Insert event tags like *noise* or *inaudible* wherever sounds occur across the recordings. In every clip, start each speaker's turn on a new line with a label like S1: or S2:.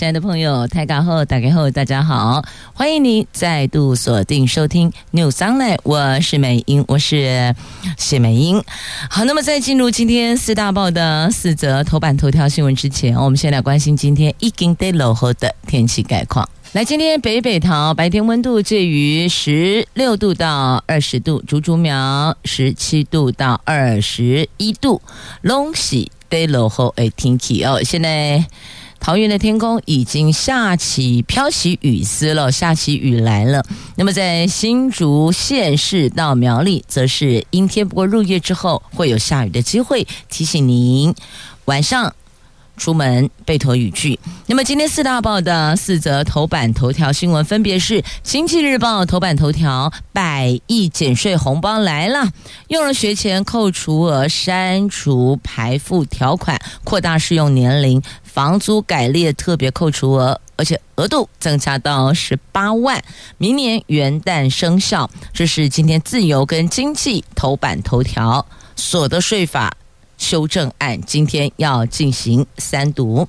S1: 亲爱的朋友，台港后打开后，大家好，欢迎你再度锁定收听 News Online，我是美英，我是谢美英。好，那么在进入今天四大报的四则头版头条新闻之前，我们先来关心今天已经在落后的天气概况。来，今天北北桃白天温度介于十六度到二十度，竹竹苗十七度到二十一度，拢是在落后诶天气哦。现在。桃园的天空已经下起飘起雨丝了，下起雨来了。那么在新竹县市到苗栗，则是阴天，不过入夜之后会有下雨的机会，提醒您晚上。出门备妥雨具。那么今天四大报的四则头版头条新闻，分别是《经济日报》头版头条：百亿减税红包来了，用了学前扣除额删除排付条款，扩大适用年龄，房租改列特别扣除额，而且额度增加到十八万，明年元旦生效。这是今天自由跟经济头版头条所得税法。修正案今天要进行三读。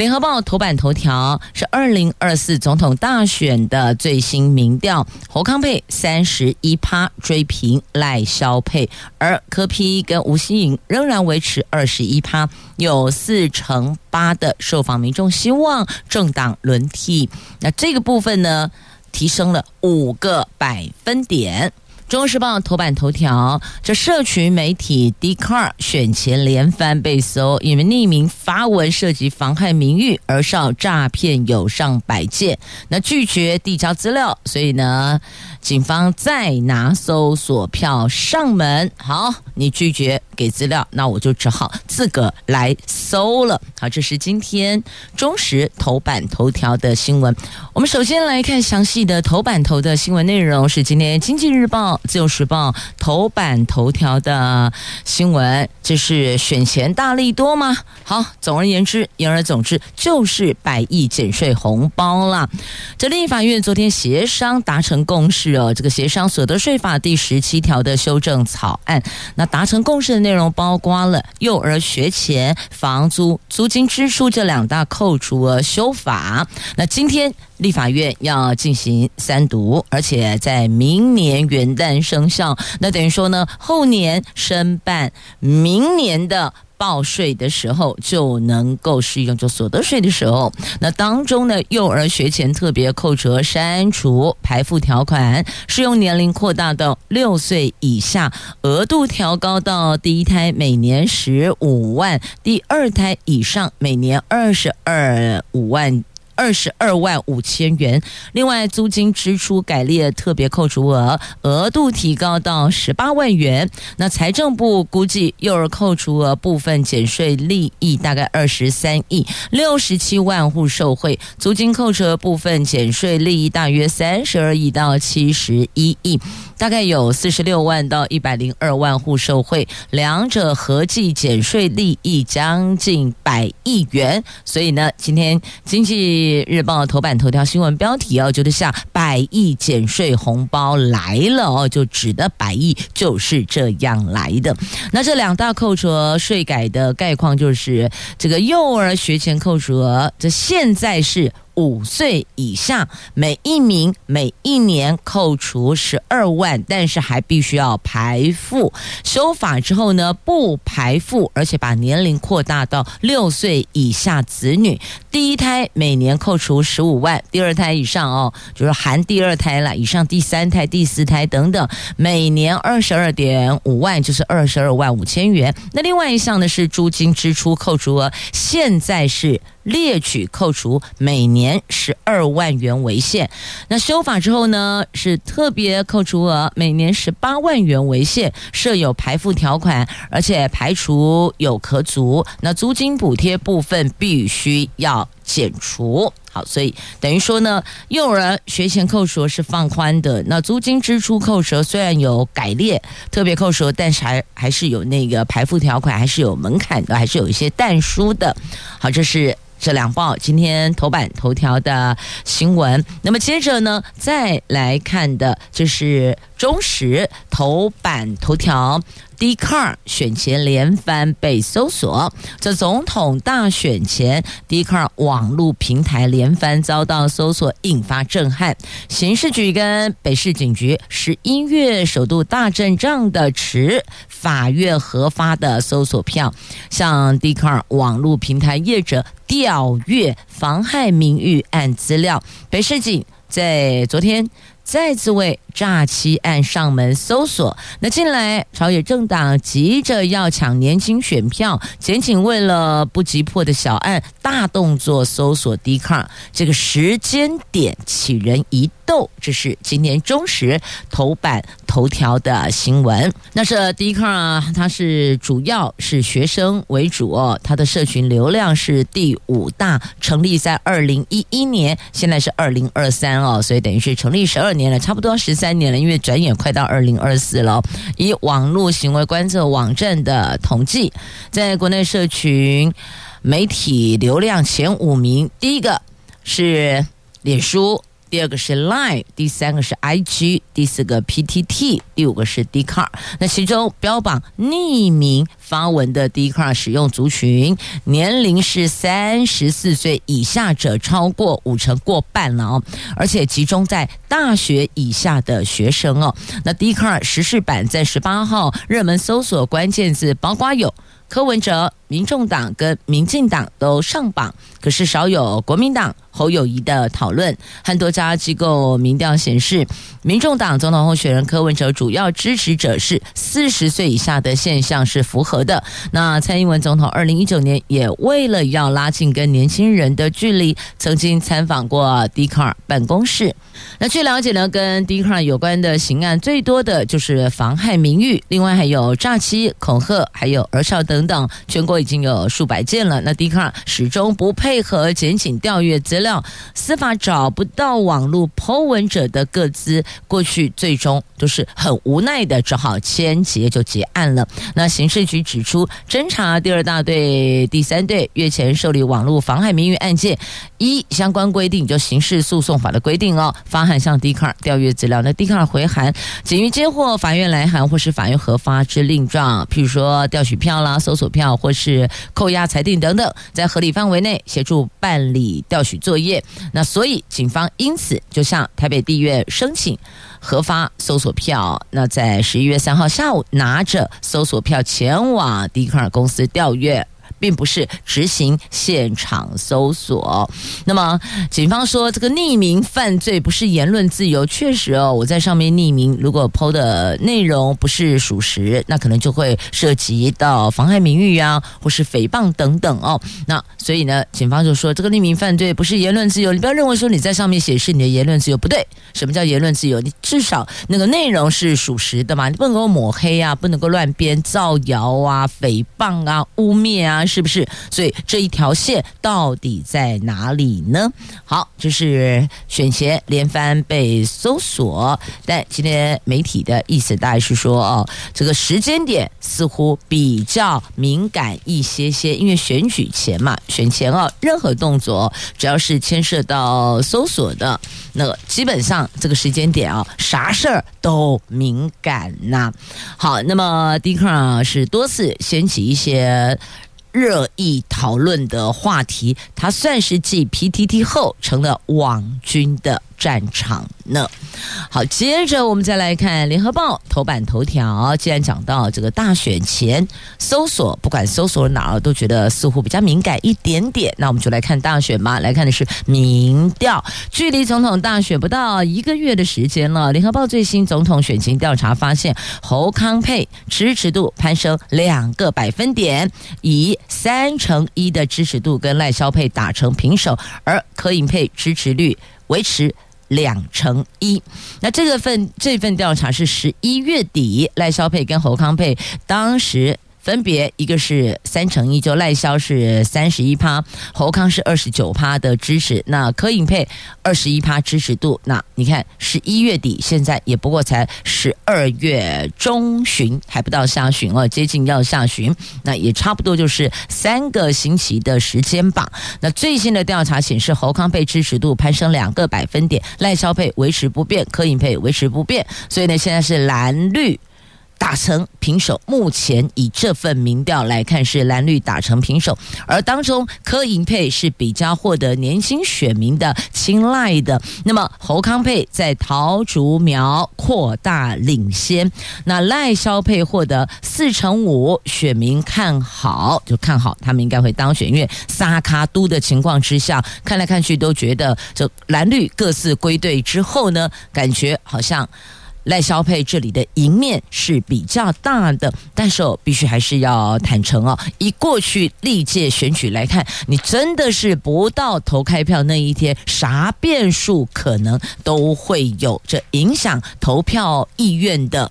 S1: 联合报头版头条是二零二四总统大选的最新民调，侯康佩三十一趴追平赖萧配，而柯 P 跟吴欣颖仍然维持二十一趴，有四成八的受访民众希望政党轮替。那这个部分呢，提升了五个百分点。《中时报》头版头条：这社群媒体 Dcard 选前连番被搜，因为匿名发文涉及妨害名誉，而少诈骗有上百件。那拒绝递交资料，所以呢，警方再拿搜索票上门。好，你拒绝给资料，那我就只好自个来搜了。好，这是今天中时头版头条的新闻。我们首先来看详细的头版头的新闻内容，是今天《经济日报》。自由时报头版头条的新闻，这是选前大利多吗？好，总而言之，言而总之，就是百亿减税红包啦。这立法院昨天协商达成共识哦，这个协商所得税法第十七条的修正草案，那达成共识的内容包括了幼儿学前房租租金支出这两大扣除额修法。那今天。立法院要进行三读，而且在明年元旦生效。那等于说呢，后年申办明年的报税的时候，就能够适用就所得税的时候。那当中呢，幼儿学前特别扣除删除排付条款，适用年龄扩大到六岁以下，额度调高到第一胎每年十五万，第二胎以上每年二十二五万。二十二万五千元，另外租金支出改列特别扣除额，额度提高到十八万元。那财政部估计幼儿扣除额部分减税利益大概二十三亿，六十七万户受惠；租金扣除额部分减税利益大约三十二亿到七十一亿，大概有四十六万到一百零二万户受惠，两者合计减税利益将近百亿元。所以呢，今天经济。日报头版头条新闻标题哦，就是像百亿减税红包来了哦，就指的百亿就是这样来的。那这两大扣除额税改的概况就是，这个幼儿学前扣除额，这现在是。五岁以下，每一名每一年扣除十二万，但是还必须要排付。修法之后呢，不排付，而且把年龄扩大到六岁以下子女，第一胎每年扣除十五万，第二胎以上哦，就是含第二胎了，以上第三胎、第四胎等等，每年二十二点五万，就是二十二万五千元。那另外一项呢是租金支出扣除额，现在是。列举扣除每年十二万元为限，那修法之后呢，是特别扣除额每年十八万元为限，设有排付条款，而且排除有可阻。那租金补贴部分必须要减除。好，所以等于说呢，幼儿学前扣除是放宽的，那租金支出扣除虽然有改列特别扣除，但是还还是有那个排付条款，还是有门槛的，还是有一些但书的。好，这是。这两报今天头版头条的新闻，那么接着呢，再来看的就是中时头版头条。D c a r 选前连番被搜索。这总统大选前 d c a r 网络平台连番遭到搜索，引发震撼。刑事局跟北市警局十一月首度大阵仗的持法院核发的搜索票，向 d c a r 网络平台业者。调阅妨害名誉案资料，北市警在昨天再次为诈欺案上门搜索。那近来朝野政党急着要抢年轻选票，检警为了不急迫的小案，大动作搜索 D car 这个时间点起人疑斗。这是今天中时头版头条的新闻。那是 Dcard，它是主要是学生为主哦，它的社群流量是第五大，成立在二零一一年，现在是二零二三哦，所以等于是成立十二年了，差不多十三三年了，因为转眼快到二零二四了。以网络行为观测网站的统计，在国内社群媒体流量前五名，第一个是脸书。第二个是 Line，第三个是 IG，第四个 PTT，第五个是 Dcard。那其中标榜匿名发文的 Dcard 使用族群年龄是三十四岁以下者超过五成，过半了哦，而且集中在大学以下的学生哦。那 Dcard 时事版在十八号热门搜索关键字包括有柯文哲、民众党跟民进党都上榜，可是少有国民党。侯友谊的讨论，很多家机构民调显示，民众党总统候选人柯文哲主要支持者是四十岁以下的现象是符合的。那蔡英文总统二零一九年也为了要拉近跟年轻人的距离，曾经参访过迪卡尔办公室。那据了解呢，跟迪卡尔有关的刑案最多的就是妨害名誉，另外还有诈欺、恐吓，还有儿少等等，全国已经有数百件了。那迪卡尔始终不配合检警调阅资料，司法找不到网络 po 文者的个资，过去最终都是很无奈的，只好签结就结案了。那刑事局指出，侦查第二大队、第三队月前受理网络妨害名誉案件，依相关规定，就刑事诉讼法的规定哦。发函向 D 卡调阅资料，那 D 卡回函，仅于接获法院来函或是法院核发之令状，譬如说调取票啦、搜索票或是扣押裁定等等，在合理范围内协助办理调取作作业。那所以警方因此就向台北地院申请核发搜索票。那在十一月三号下午，拿着搜索票前往迪卡尔公司调阅。并不是执行现场搜索。那么，警方说这个匿名犯罪不是言论自由。确实哦，我在上面匿名，如果 PO 的内容不是属实，那可能就会涉及到妨害名誉啊，或是诽谤等等哦。那所以呢，警方就说这个匿名犯罪不是言论自由。你不要认为说你在上面显示你的言论自由，不对。什么叫言论自由？你至少那个内容是属实的嘛，你不能够抹黑啊，不能够乱编造谣啊、诽谤啊、污蔑啊。是不是？所以这一条线到底在哪里呢？好，这是选前连番被搜索，但今天媒体的意思大概是说，哦，这个时间点似乎比较敏感一些些，因为选举前嘛，选前哦，任何动作只要是牵涉到搜索的，那个基本上这个时间点啊，啥事儿都敏感呐。好，那么 Dcard 是多次掀起一些。热议讨论的话题，它算是继 PTT 后成了网军的战场呢。好，接着我们再来看《联合报》头版头条。既然讲到这个大选前搜索，不管搜索哪儿，都觉得似乎比较敏感一点点。那我们就来看大选吧。来看的是民调，距离总统大选不到一个月的时间了。《联合报》最新总统选情调查发现，侯康佩支持度攀升两个百分点，以三成一的支持度跟赖萧佩打成平手，而柯盈配支持率维持。两乘一，那这个份这份调查是十一月底赖萧佩跟侯康佩当时分别一个是三成一，就赖萧是三十一趴，侯康是二十九趴的支持，那柯银配二十一趴支持度。那你看十一月底，现在也不过才十二月中旬，还不到下旬哦，接近要下旬，那也差不多就是三个星期的时间吧。那最新的调查显示，侯康配支持度攀升两个百分点，赖萧配维持不变，柯银配维持不变，所以呢，现在是蓝绿。打成平手，目前以这份民调来看是蓝绿打成平手，而当中柯银佩是比较获得年轻选民的青睐的。那么侯康佩在桃竹苗扩大领先，那赖萧配获得四成五选民看好，就看好他们应该会当选，因为三脚督的情况之下，看来看去都觉得就蓝绿各自归队之后呢，感觉好像。赖肖佩这里的赢面是比较大的，但是哦必须还是要坦诚哦。以过去历届选举来看，你真的是不到投开票那一天，啥变数可能都会有，这影响投票意愿的。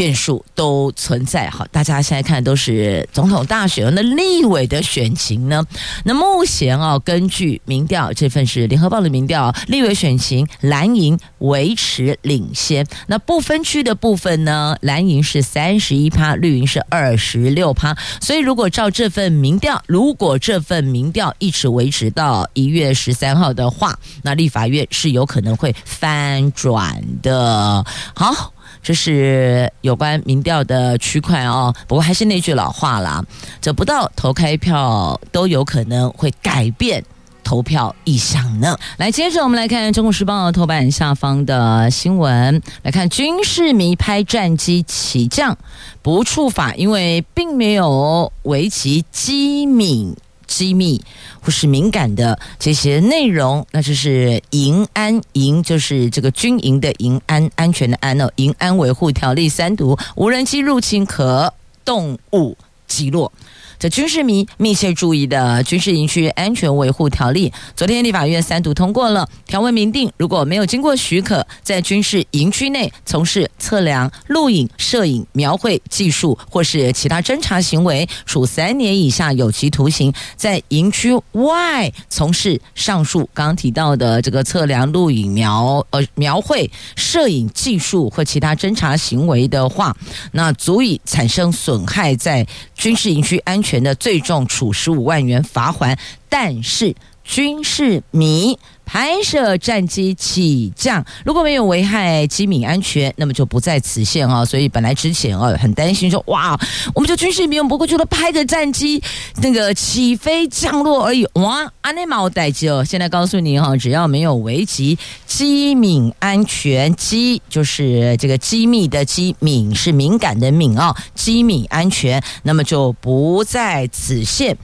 S1: 变数都存在，好，大家现在看都是总统大选，那立委的选情呢？那目前啊，根据民调，这份是联合报的民调，立委选情蓝营维持领先。那不分区的部分呢，蓝营是三十一趴，绿营是二十六趴。所以如果照这份民调，如果这份民调一直维持到一月十三号的话，那立法院是有可能会翻转的。好。这是有关民调的区块哦，不过还是那句老话啦，这不到投开票都有可能会改变投票意向呢。来，接着我们来看《中国时报》头版下方的新闻，来看军事迷拍战机起降不触法，因为并没有危及机敏。机密或是敏感的这些内容，那就是营安营，就是这个军营的营安安全的安哦，营安维护条例三读，无人机入侵可动物击落。这军事迷密切注意的军事营区安全维护条例，昨天立法院三读通过了条文，明定如果没有经过许可，在军事营区内从事测量、录影、摄影、描绘技术或是其他侦查行为，处三年以下有期徒刑；在营区外从事上述刚提到的这个测量、录影、描呃描绘、摄影技术或其他侦查行为的话，那足以产生损害在军事营区安全。权的最重处十五万元罚款，但是军事迷。拍摄战机起降，如果没有危害机敏安全，那么就不在此限哦。所以本来之前哦很担心说，哇，我们就军事迷用不过就是拍个战机那个起飞降落而已，哇，安内毛代机哦。现在告诉你哈，只要没有危及机敏安全，机就是这个机密的机，敏是敏感的敏啊，机敏安全，那么就不在此限。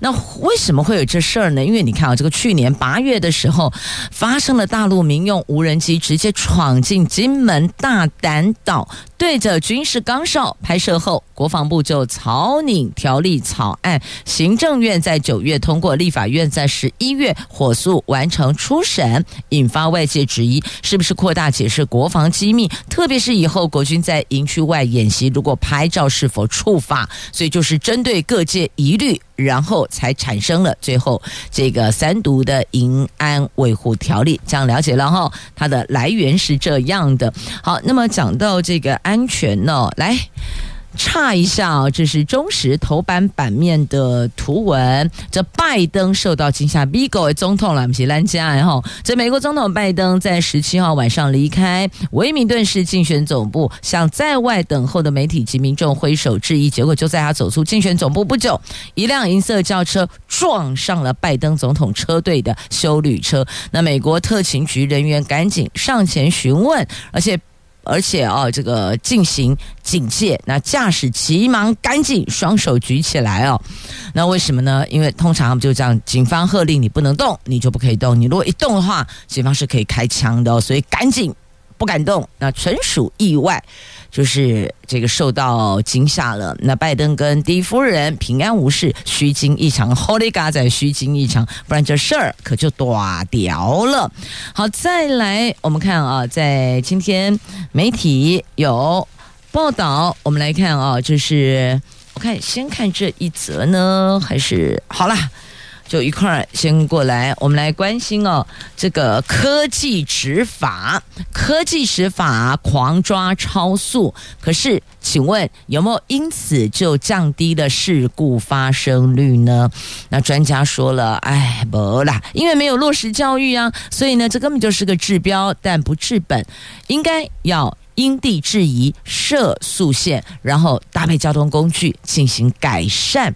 S1: 那为什么会有这事儿呢？因为你看啊，这个去年八月的时候。发生了大陆民用无人机直接闯进金门大胆岛，对着军事岗哨拍摄后，国防部就草拟条例草案，行政院在九月通过，立法院在十一月火速完成初审，引发外界质疑，是不是扩大解释国防机密？特别是以后国军在营区外演习，如果拍照是否触法？所以就是针对各界疑虑。然后才产生了最后这个三读的营安维护条例，这样了解了哈，它的来源是这样的。好，那么讲到这个 *laughs* 安全呢，来。差一下啊，这是中时头版版面的图文。这拜登受到惊吓，，Bigo 总统了，不是咱家的哈。这美国总统拜登在十七号晚上离开维明顿市竞选总部，向在外等候的媒体及民众挥手致意。结果就在他走出竞选总部不久，一辆银色轿车撞上了拜登总统车队的修旅车。那美国特勤局人员赶紧上前询问，而且。而且啊，这个进行警戒，那驾驶急忙赶紧双手举起来哦。那为什么呢？因为通常就这样，警方喝令你不能动，你就不可以动。你如果一动的话，警方是可以开枪的。所以赶紧不敢动，那纯属意外。就是这个受到惊吓了。那拜登跟第一夫人平安无事，虚惊一场。Holy God 在虚惊一场，不然这事儿可就大条了。好，再来我们看啊，在今天媒体有报道，我们来看啊、就是我看先看这一则呢，还是好啦。就一块儿先过来，我们来关心哦，这个科技执法，科技执法狂抓超速，可是请问有没有因此就降低了事故发生率呢？那专家说了，哎，不啦，因为没有落实教育啊，所以呢，这根本就是个治标但不治本，应该要因地制宜设速限，然后搭配交通工具进行改善。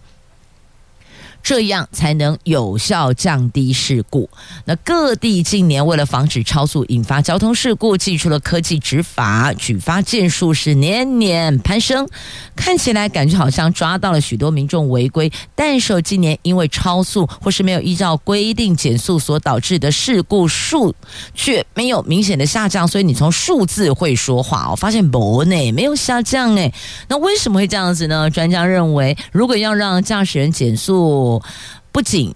S1: 这样才能有效降低事故。那各地近年为了防止超速引发交通事故，祭出了科技执法，举发件数是年年攀升。看起来感觉好像抓到了许多民众违规，但是今年因为超速或是没有依照规定减速所导致的事故数却没有明显的下降。所以你从数字会说话，我发现不呢，没有下降诶。那为什么会这样子呢？专家认为，如果要让驾驶人减速，不仅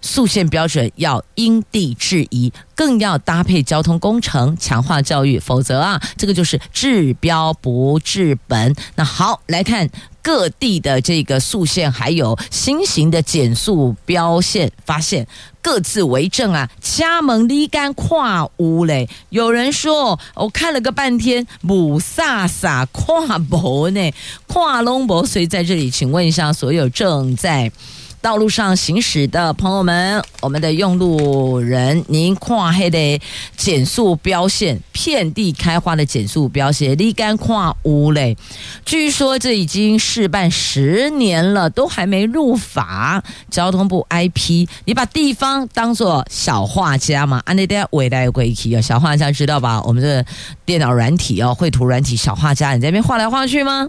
S1: 速限标准要因地制宜，更要搭配交通工程强化教育，否则啊，这个就是治标不治本。那好，来看各地的这个速限，还有新型的减速标线，发现各自为政啊，掐门立竿跨屋嘞。有人说，我看了个半天，母萨萨跨博呢，跨龙博。所以在这里，请问一下所有正在。道路上行驶的朋友们，我们的用路人，您跨黑的减速标线，遍地开花的减速标线，立竿跨屋嘞。据说这已经试办十年了，都还没入法。交通部 IP，你把地方当做小画家嘛？安内德未来归期啊，小画家知道吧？我们的电脑软体哦，绘图软体小画家，你在那边画来画去吗？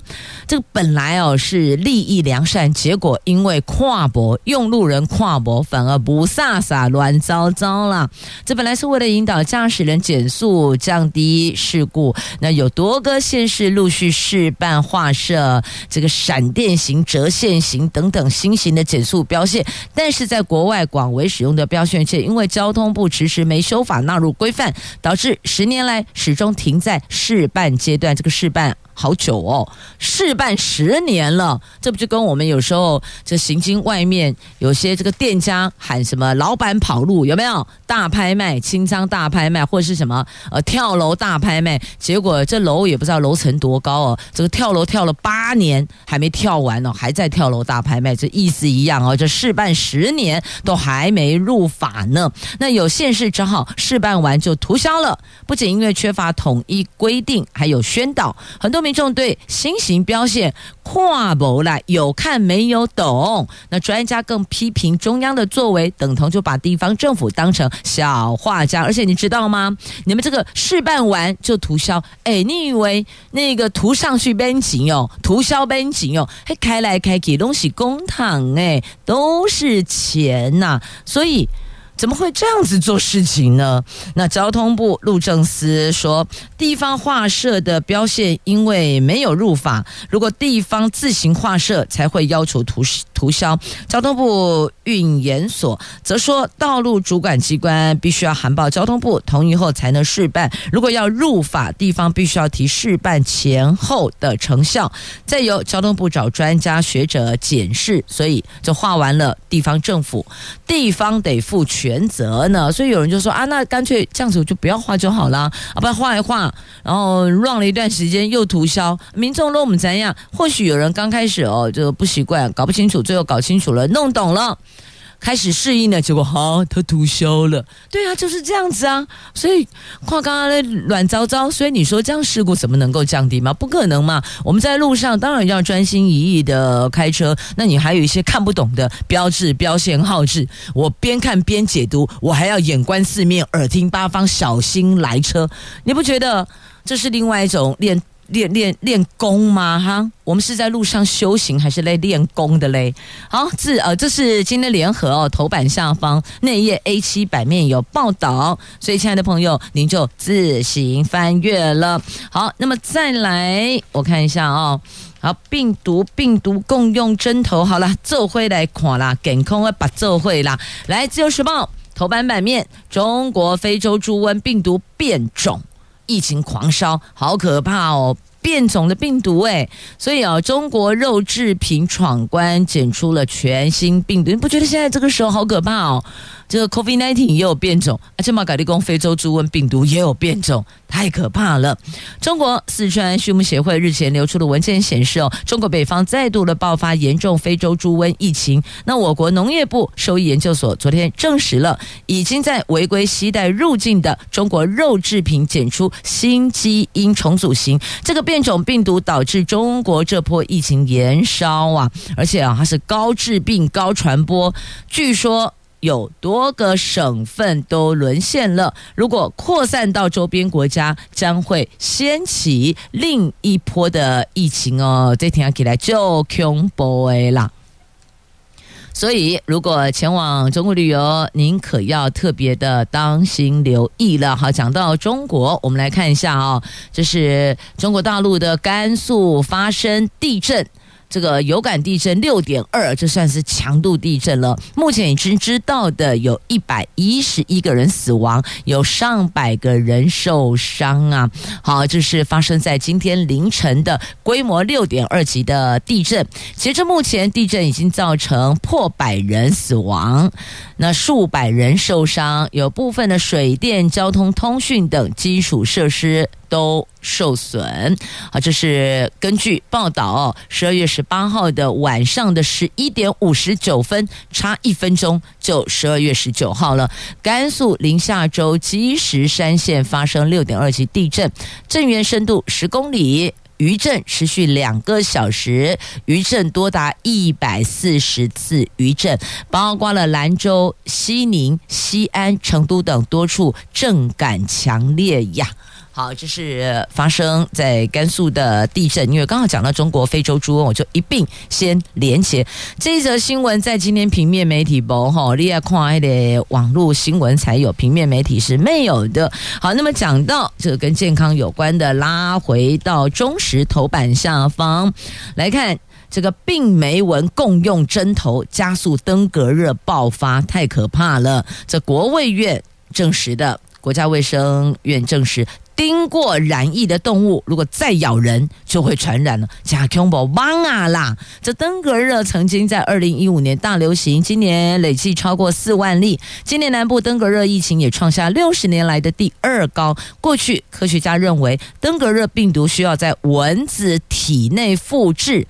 S1: 这个本来哦是利益良善，结果因为跨不用路人跨博反而不飒飒乱糟糟了。这本来是为了引导驾驶人减速，降低事故。那有多个县市陆续试办划设这个闪电型、折线型等等新型的减速标线，但是在国外广为使用的标线却因为交通部迟迟没修法纳入规范，导致十年来始终停在试办阶段。这个试办。好久哦，试办十年了，这不就跟我们有时候这行经外面有些这个店家喊什么“老板跑路”有没有？大拍卖、清仓大拍卖，或者是什么呃跳楼大拍卖？结果这楼也不知道楼层多高哦，这个跳楼跳了八年还没跳完呢，还在跳楼大拍卖，这意思一样哦。这试办十年都还没入法呢，那有县市只好试办完就涂销了。不仅因为缺乏统一规定，还有宣导，很多民众对新型标线跨不来，有看没有懂。那专家更批评中央的作为，等同就把地方政府当成小画家。而且你知道吗？你们这个事办完就涂销，哎，你以为那个涂上去边景哦，涂销边景哦，还开来开去东西公堂哎，都是钱呐、所以。怎么会这样子做事情呢？那交通部路政司说，地方画设的标线因为没有入法，如果地方自行画设，才会要求涂涂销。交通部运研所则说，道路主管机关必须要函报交通部同意后才能试办。如果要入法，地方必须要提试办前后的成效，再由交通部找专家学者检视。所以就画完了，地方政府地方得负原则呢？所以有人就说啊，那干脆这样子就不要画就好了，啊，不要画一画，然后乱了一段时间又涂销，民众都我们怎样？或许有人刚开始哦就不习惯，搞不清楚，最后搞清楚了，弄懂了。开始适应了，结果哈，他吐消了。对啊，就是这样子啊。所以话刚刚的乱糟糟，所以你说这样事故怎么能够降低吗？不可能嘛。我们在路上当然要专心一意的开车。那你还有一些看不懂的标志、标线、号志，我边看边解读，我还要眼观四面、耳听八方，小心来车。你不觉得这是另外一种练？练练练功吗？哈，我们是在路上修行，还是来练功的嘞？好，这呃，这是今天联合哦头版下方内页 A 七版面有报道，所以亲爱的朋友，您就自行翻阅了。好，那么再来我看一下哦。好，病毒病毒共用针头，好了，这会来看啦，健康的把这会啦。来，自由时报头版版面，中国非洲猪瘟病毒变种。疫情狂烧，好可怕哦！变种的病毒哎，所以啊，中国肉制品闯关检出了全新病毒，你不觉得现在这个时候好可怕哦？这个 COVID-19 也有变种，而且马嘎利公非洲猪瘟病毒也有变种，太可怕了。中国四川畜牧协会日前流出的文件显示哦，中国北方再度的爆发严重非洲猪瘟疫情。那我国农业部兽医研究所昨天证实了，已经在违规携带入境的中国肉制品检出新基因重组型这个变种病毒，导致中国这波疫情延烧啊，而且啊，它是高致病、高传播，据说。有多个省份都沦陷了，如果扩散到周边国家，将会掀起另一波的疫情哦。这听起来就恐怖啦。所以，如果前往中国旅游，您可要特别的当心留意了。好，讲到中国，我们来看一下啊、哦，这是中国大陆的甘肃发生地震。这个有感地震六点二，这算是强度地震了。目前已经知道的有一百一十一个人死亡，有上百个人受伤啊。好，这是发生在今天凌晨的规模六点二级的地震。截至目前，地震已经造成破百人死亡，那数百人受伤，有部分的水电、交通、通讯等基础设施。都受损。好，这是根据报道，十二月十八号的晚上的十一点五十九分，差一分钟就十二月十九号了。甘肃临夏州积石山县发生六点二级地震，震源深度十公里，余震持续两个小时，余震多达一百四十次余震，包括了兰州、西宁、西安、成都等多处震感强烈呀。好，这是发生在甘肃的地震，因为刚好讲到中国非洲猪瘟，我就一并先连结这一则新闻，在今天平面媒体播哈，你要看的网络新闻才有，平面媒体是没有的。好，那么讲到这个跟健康有关的，拉回到中时头版下方来看，这个病媒蚊共用针头加速登革热爆发，太可怕了。这国卫院证实的，国家卫生院证实。叮过染疫的动物，如果再咬人，就会传染了。假恐怖棒啊啦！这登革热曾经在二零一五年大流行，今年累计超过四万例。今年南部登革热疫情也创下六十年来的第二高。过去科学家认为，登革热病毒需要在蚊子体内复制，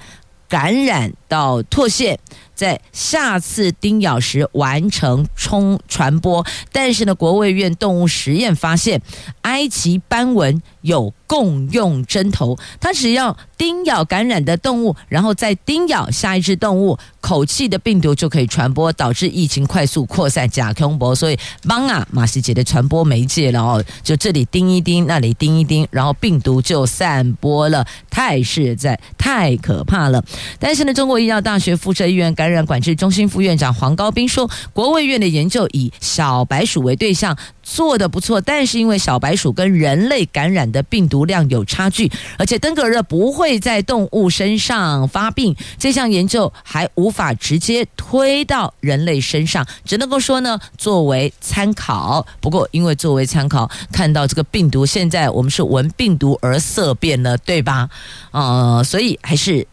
S1: 感染到唾腺。在下次叮咬时完成冲传播，但是呢，国卫院动物实验发现，埃及斑纹有共用针头，它只要叮咬感染的动物，然后再叮咬下一只动物，口气的病毒就可以传播，导致疫情快速扩散。假空博，所以帮啊马西杰的传播媒介了哦，就这里叮一叮，那里叮一叮，然后病毒就散播了，太实在，太可怕了。但是呢，中国医药大学附设医院感染管制中心副院长黄高斌说，国卫院的研究以小白鼠为对象。做得不错，但是因为小白鼠跟人类感染的病毒量有差距，而且登革热不会在动物身上发病，这项研究还无法直接推到人类身上，只能够说呢，作为参考。不过因为作为参考，看到这个病毒现在我们是闻病毒而色变了，对吧？呃，所以还是。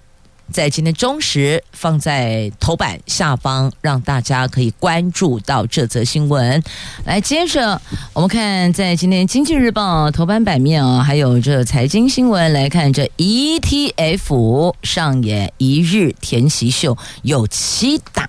S1: 在今天中时放在头版下方，让大家可以关注到这则新闻。来，接着我们看在今天经济日报头版版面啊，还有这财经新闻，来看这 ETF 上演一日填息秀，有七大。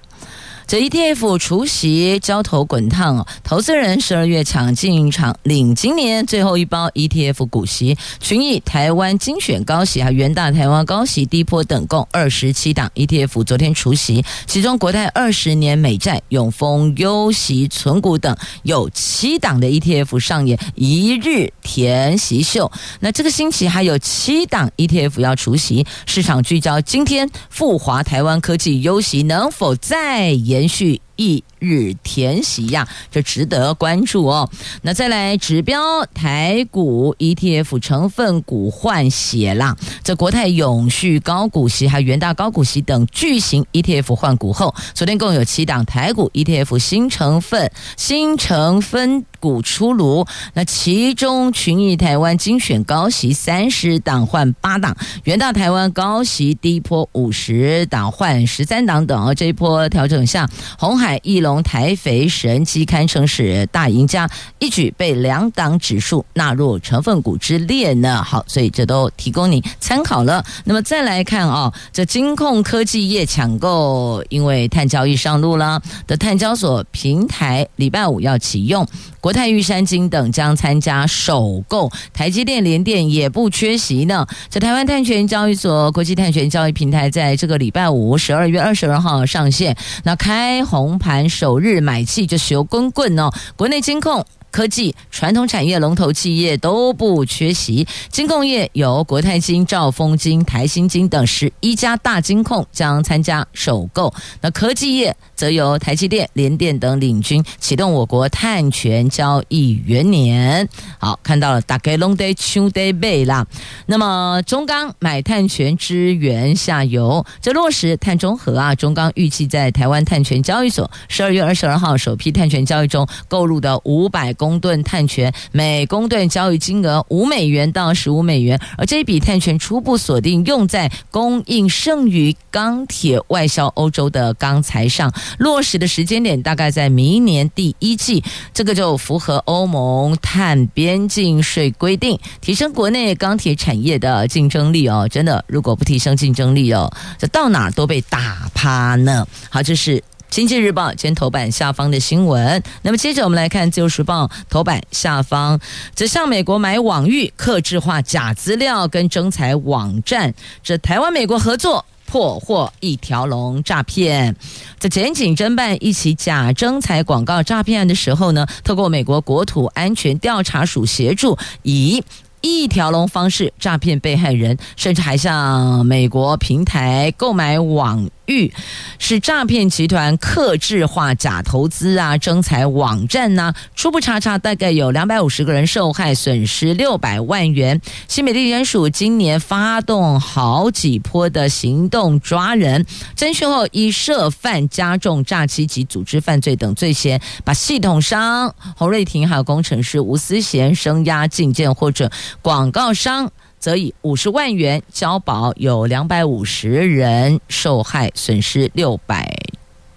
S1: 这 ETF 除息焦头滚烫，投资人十二月抢进场领今年最后一包 ETF 股息，群益台湾精选高息和元大台湾高息低波等共二十七档 ETF 昨天除息，其中国泰二十年美债、永丰优息存股等有七档的 ETF 上演一日填息秀。那这个星期还有七档 ETF 要除息，市场聚焦今天富华台湾科技优息能否再演。延续一日填席呀，这值得关注哦。那再来指标台股 ETF 成分股换血啦，这国泰永续高股息还有元大高股息等巨型 ETF 换股后，昨天共有七档台股 ETF 新成分新成分股出炉。那其中群益台湾精选高息三十档换八档，元大台湾高息低波五十档换十三档等。这一波调整下，红海、海翼龙、台肥、神机堪称是大赢家，一举被两档指数纳入成分股之列呢。好，所以这都提供你参考了。那么再来看啊、哦，这金控科技业抢购，因为碳交易上路了的碳交所平台，礼拜五要启用。国泰玉山金等将参加首购，台积电、联电也不缺席呢。在台湾碳权交易所国际碳权交易平台在这个礼拜五十二月二十二号上线，那开红盘首日买气就熊滚滚哦，国内金控。科技、传统产业龙头企业都不缺席，金控业有国泰金、兆丰金、台新金等十一家大金控将参加首购。那科技业则由台积电、联电等领军启动我国碳权交易元年。好，看到了，大概龙得秋得背啦。那么中钢买碳权支援下游，这落实碳中和啊。中钢预计在台湾碳权交易所十二月二十二号首批碳权交易中购入的五百公。公吨碳权每公吨交易金额五美元到十五美元，而这一笔碳权初步锁定用在供应剩余钢铁外销欧洲的钢材上，落实的时间点大概在明年第一季，这个就符合欧盟碳边境税规定，提升国内钢铁产业的竞争力哦。真的，如果不提升竞争力哦，这到哪都被打趴呢。好，这是。经济日报今天头版下方的新闻，那么接着我们来看自由时报头版下方，则向美国买网域，客制化假资料跟征才网站，这台湾美国合作破获一条龙诈骗。在检警侦办一起假征才广告诈骗案的时候呢，透过美国国土安全调查署协助，以一条龙方式诈骗被害人，甚至还向美国平台购买网域，是诈骗集团客制化假投资啊、征财网站呐、初步查查，大概有两百五十个人受害，损失六百万元。新北地检署今年发动好几波的行动抓人，侦讯后以涉犯加重诈欺及组织犯罪等罪嫌，把系统商洪瑞婷还有工程师吴思贤声押禁见或者。广告商则以五十万元交保，有两百五十人受害，损失六百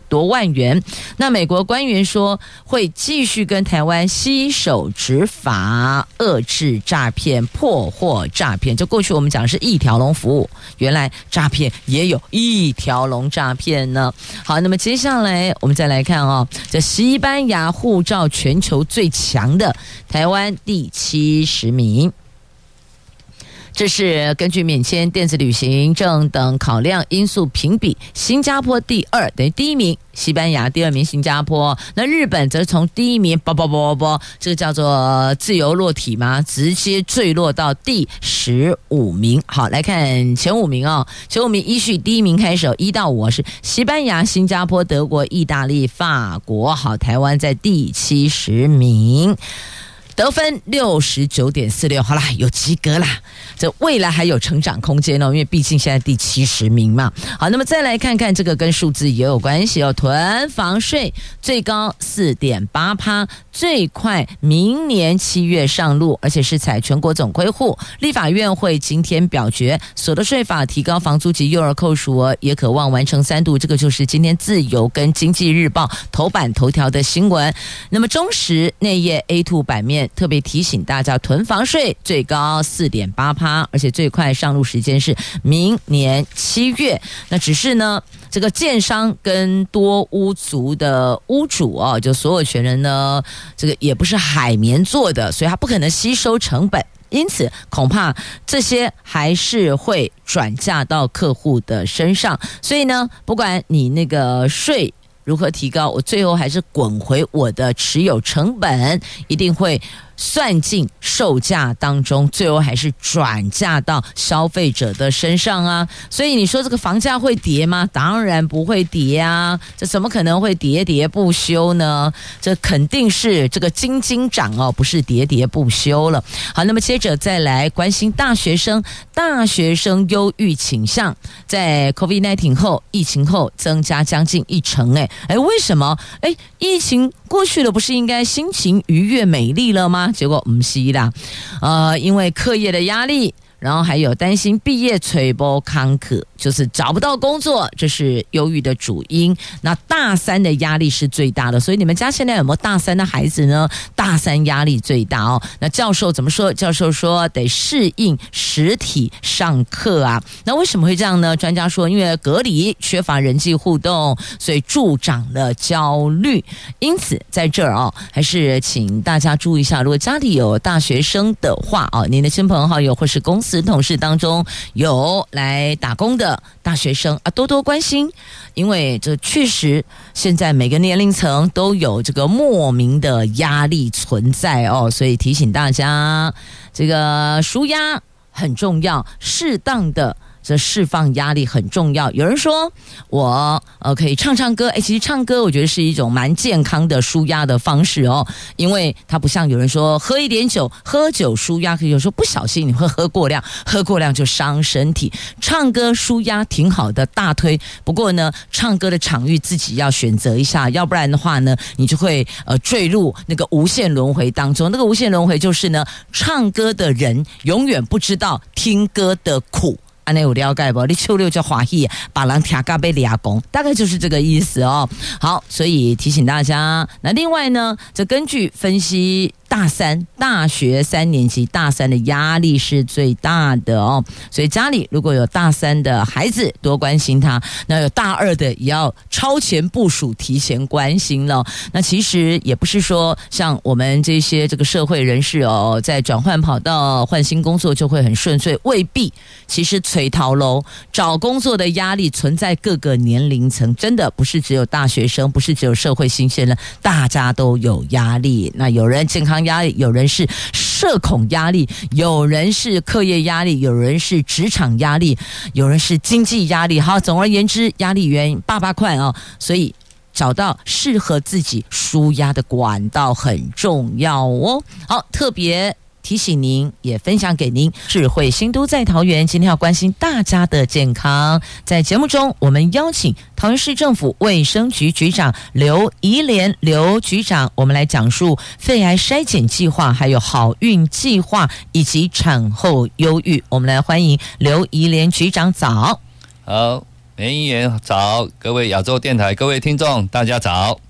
S1: 多万元。那美国官员说会继续跟台湾携手执法，遏制诈骗，破获诈骗。就过去我们讲是一条龙服务，原来诈骗也有一条龙诈骗呢。好，那么接下来我们再来看哦，这西班牙护照全球最强的台湾第七十名。这是根据免签、电子旅行证等考量因素评比，新加坡第二等于第一名，西班牙第二名，新加坡。那日本则从第一名，啵啵啵啵啵，这个叫做自由落体吗？直接坠落到第十五名。好，来看前五名哦，前五名依序第一名开始，一到五是西班牙、新加坡、德国、意大利、法国。好，台湾在第七十名。得分六十九点四六，好啦，有及格啦。这未来还有成长空间哦，因为毕竟现在第七十名嘛。好，那么再来看看这个跟数字也有关系哦。囤房税最高四点八趴，最快明年七月上路，而且是采全国总归户。立法院会今天表决所得税法提高房租及幼儿扣除额，也可望完成三度。这个就是今天自由跟经济日报头版头条的新闻。那么中时内页 A two 版面。特别提醒大家，囤房税最高四点八趴，而且最快上路时间是明年七月。那只是呢，这个建商跟多屋族的屋主啊，就所有权人呢，这个也不是海绵做的，所以他不可能吸收成本，因此恐怕这些还是会转嫁到客户的身上。所以呢，不管你那个税。如何提高？我最后还是滚回我的持有成本，一定会算进售价当中，最后还是转嫁到消费者的身上啊。所以你说这个房价会跌吗？当然不会跌啊，这怎么可能会跌跌不休呢？这肯定是这个斤斤涨哦，不是跌跌不休了。好，那么接着再来关心大学生，大学生忧郁倾向在 COVID-19 后，疫情后增加将近一成。哎哎，为什么？哎，疫情过去了，不是应该心情愉悦、美丽了吗？结果不是啦，呃，因为课业的压力。然后还有担心毕业垂波坎坷，就是找不到工作，这是忧郁的主因。那大三的压力是最大的，所以你们家现在有没有大三的孩子呢？大三压力最大哦。那教授怎么说？教授说得适应实体上课啊。那为什么会这样呢？专家说，因为隔离缺乏人际互动，所以助长了焦虑。因此，在这儿哦，还是请大家注意一下，如果家里有大学生的话哦，您的亲朋好友或是公司。同事当中有来打工的大学生啊，多多关心，因为这确实现在每个年龄层都有这个莫名的压力存在哦，所以提醒大家，这个舒压很重要，适当的。这释放压力很重要。有人说我呃可以唱唱歌，诶，其实唱歌我觉得是一种蛮健康的舒压的方式哦，因为它不像有人说喝一点酒，喝酒舒压，可有时候不小心你会喝过量，喝过量就伤身体。唱歌舒压挺好的，大推。不过呢，唱歌的场域自己要选择一下，要不然的话呢，你就会呃坠入那个无限轮回当中。那个无限轮回就是呢，唱歌的人永远不知道听歌的苦。那有了解不？你秋六叫华裔，把人听嘎被俩攻，大概就是这个意思哦。好，所以提醒大家。那另外呢，这根据分析。大三，大学三年级，大三的压力是最大的哦，所以家里如果有大三的孩子，多关心他；那有大二的，也要超前部署，提前关心了。那其实也不是说像我们这些这个社会人士哦，在转换跑道、换新工作就会很顺遂，未必。其实垂头喽，找工作的压力存在各个年龄层，真的不是只有大学生，不是只有社会新鲜人，大家都有压力。那有人健康。压力，有人是社恐压力，有人是课业压力，有人是职场压力，有人是经济压力。好，总而言之，压力源八八块哦，所以找到适合自己舒压的管道很重要哦。好，特别。提醒您，也分享给您。智慧新都在桃园，今天要关心大家的健康。在节目中，我们邀请桃园市政府卫生局局长刘怡莲刘局长，我们来讲述肺癌筛检计划，还有好运计划以及产后忧郁。我们来欢迎刘怡莲局长早。
S2: 好，梅议员早，各位亚洲电台各位听众，大家早。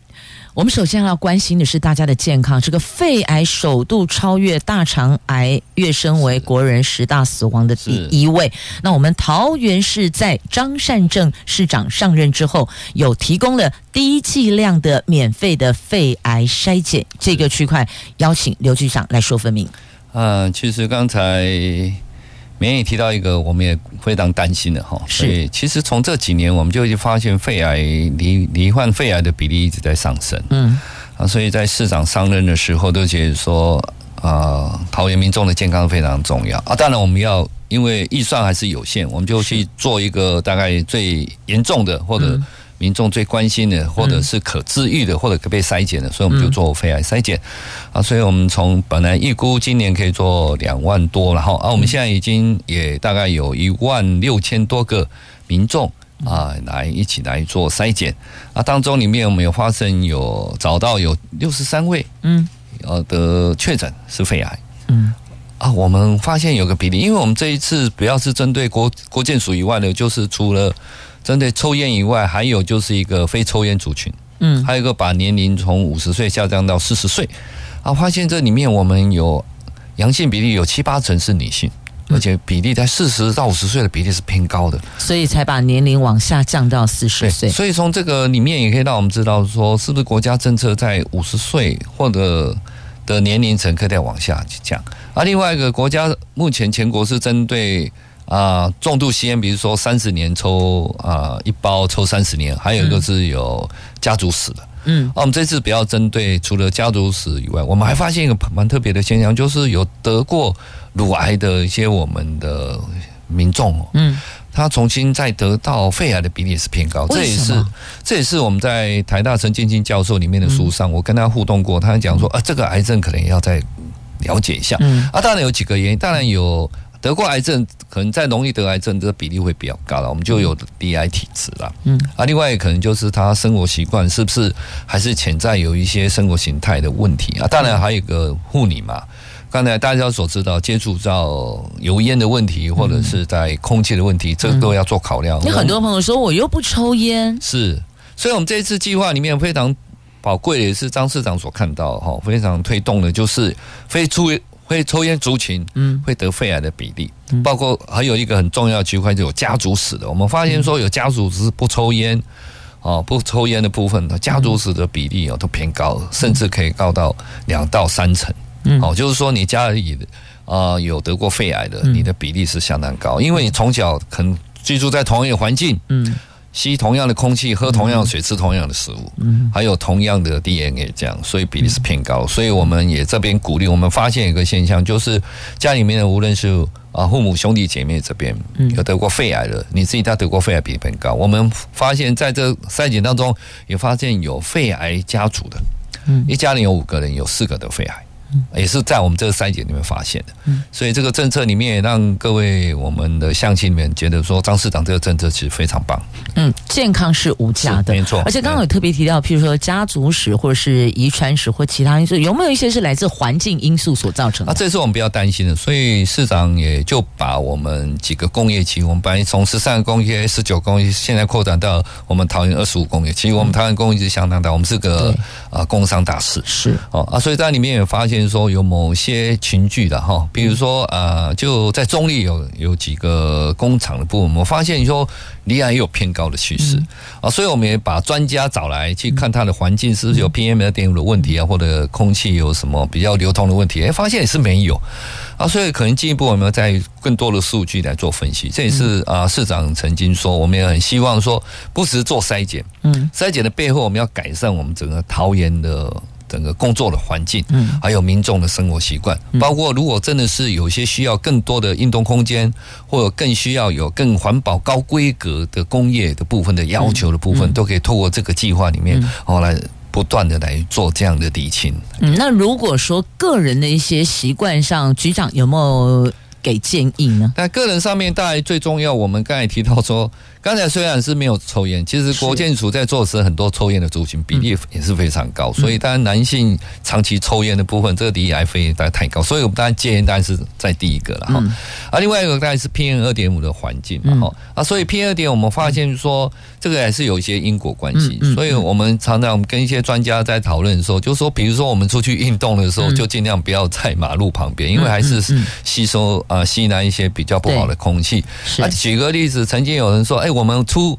S1: 我们首先要关心的是大家的健康。这个肺癌首度超越大肠癌，跃升为国人十大死亡的第一位。那我们桃园市在张善政市长上任之后，有提供了低剂量的免费的肺癌筛检。这个区块邀请刘局长来说分明。
S2: 嗯，其实刚才。免也提到一个，我们也非常担心的哈。所以其实从这几年，我们就已经发现肺癌罹罹患肺癌的比例一直在上升。嗯，啊，所以在市长上任的时候，都觉得说，啊，桃园民众的健康非常重要啊。当然，我们要因为预算还是有限，我们就去做一个大概最严重的或者。民众最关心的，或者是可治愈的，或者可被筛检的，所以我们就做肺癌筛检啊。所以我们从本来预估今年可以做两万多，然后啊，我们现在已经也大概有一万六千多个民众啊，来一起来做筛检啊。当中里面我们有发生有找到有六十三位，嗯，呃的确诊是肺癌，嗯啊，我们发现有个比例，因为我们这一次主要是针对国国建署以外的，就是除了。针对抽烟以外，还有就是一个非抽烟族群，嗯，还有一个把年龄从五十岁下降到四十岁，啊，发现这里面我们有阳性比例有七八成是女性，而且比例在四十到五十岁的比例是偏高的，
S1: 所以才把年龄往下降到四十岁。
S2: 所以从这个里面也可以让我们知道说，是不是国家政策在五十岁或者的年龄层可以再往下降。啊，另外一个国家目前全国是针对。啊，重度吸烟，比如说三十年抽啊一包，抽三十年，还有一个是有家族史的，嗯，啊，我们这次比较针对除了家族史以外，我们还发现一个蛮特别的现象，就是有得过乳癌的一些我们的民众哦，嗯，他重新再得到肺癌的比例是偏高，这也是这也是我们在台大陈建清教授里面的书上，我跟他互动过，他讲说啊，这个癌症可能要再了解一下，嗯，啊，当然有几个原因，当然有。得过癌症，可能再容易得癌症，这个比例会比较高了，我们就有罹癌体质了。嗯，啊，另外可能就是他生活习惯是不是还是潜在有一些生活形态的问题啊？当然还有一个护理嘛，刚才大家所知道接触到油烟的问题，或者是在空气的问题，这个都要做考量。
S1: 有很多朋友说我又不抽烟，
S2: 是，所以我们这一次计划里面非常宝贵的也是张市长所看到哈，非常推动的就是非出。会抽烟族群，嗯，会得肺癌的比例，包括还有一个很重要的区块，就有家族史的。我们发现说，有家族史不抽烟，哦，不抽烟的部分，家族史的比例哦都偏高，甚至可以高到两到三成。嗯，哦，就是说你家里啊有得过肺癌的，你的比例是相当高，因为你从小可能居住在同一个环境，嗯。吸同样的空气，喝同样的水，吃同样的食物，嗯，还有同样的 DNA，这样，所以比例是偏高。所以我们也这边鼓励，我们发现一个现象，就是家里面的无论是啊父母兄弟姐妹这边有得过肺癌的，你自己他得过肺癌比例偏高。我们发现在这筛检当中，也发现有肺癌家族的，嗯，一家人有五个人，有四个得肺癌。也是在我们这个筛检里面发现的，所以这个政策里面也让各位我们的乡亲里面觉得说，张市长这个政策其实非常棒。
S1: 嗯，健康是无价的，没错。而且刚刚有特别提到，譬如说家族史或者是遗传史或其他因素，有没有一些是来自环境因素所造成的？啊，
S2: 这是我们比较担心的。所以市长也就把我们几个工业区，我们本来从十三个工业、十九工业，现在扩展到我们桃园二十五工业。其实我们桃园工业是相当大，我们是个啊工商大市。是哦啊，所以在里面也发现。说有某些群聚的哈，比如说呃，就在中立有有几个工厂的部分，我发现说离岸也有偏高的趋势啊，所以我们也把专家找来去看它的环境是不是有 PM 二点五的问题啊，或者空气有什么比较流通的问题，哎，发现也是没有啊，所以可能进一步我们要再更多的数据来做分析。这也是啊，市长曾经说，我们也很希望说，不只是做筛检，嗯，筛检的背后我们要改善我们整个桃园的。整个工作的环境，嗯，还有民众的生活习惯，包括如果真的是有些需要更多的运动空间，或者更需要有更环保、高规格的工业的部分的要求的部分，都可以透过这个计划里面，后，来不断的来做这样的理清。
S1: 嗯，那如果说个人的一些习惯上，局长有没有给建议呢？
S2: 那个人上面，当然最重要，我们刚才提到说。刚才虽然是没有抽烟，其实国健署在做时，很多抽烟的族群比例也是非常高，所以当然男性长期抽烟的部分，这个罹癌非大概太高，所以我们当然戒烟当然是在第一个了哈。啊，另外一个当然是 PM 二点五的环境嘛哈。啊，所以 PM 二点五我们发现说这个还是有一些因果关系，所以我们常常跟一些专家在讨论的时候，就说，比如说我们出去运动的时候，就尽量不要在马路旁边，因为还是吸收啊吸纳一些比较不好的空气。啊，举个例子，曾经有人说，哎。我们出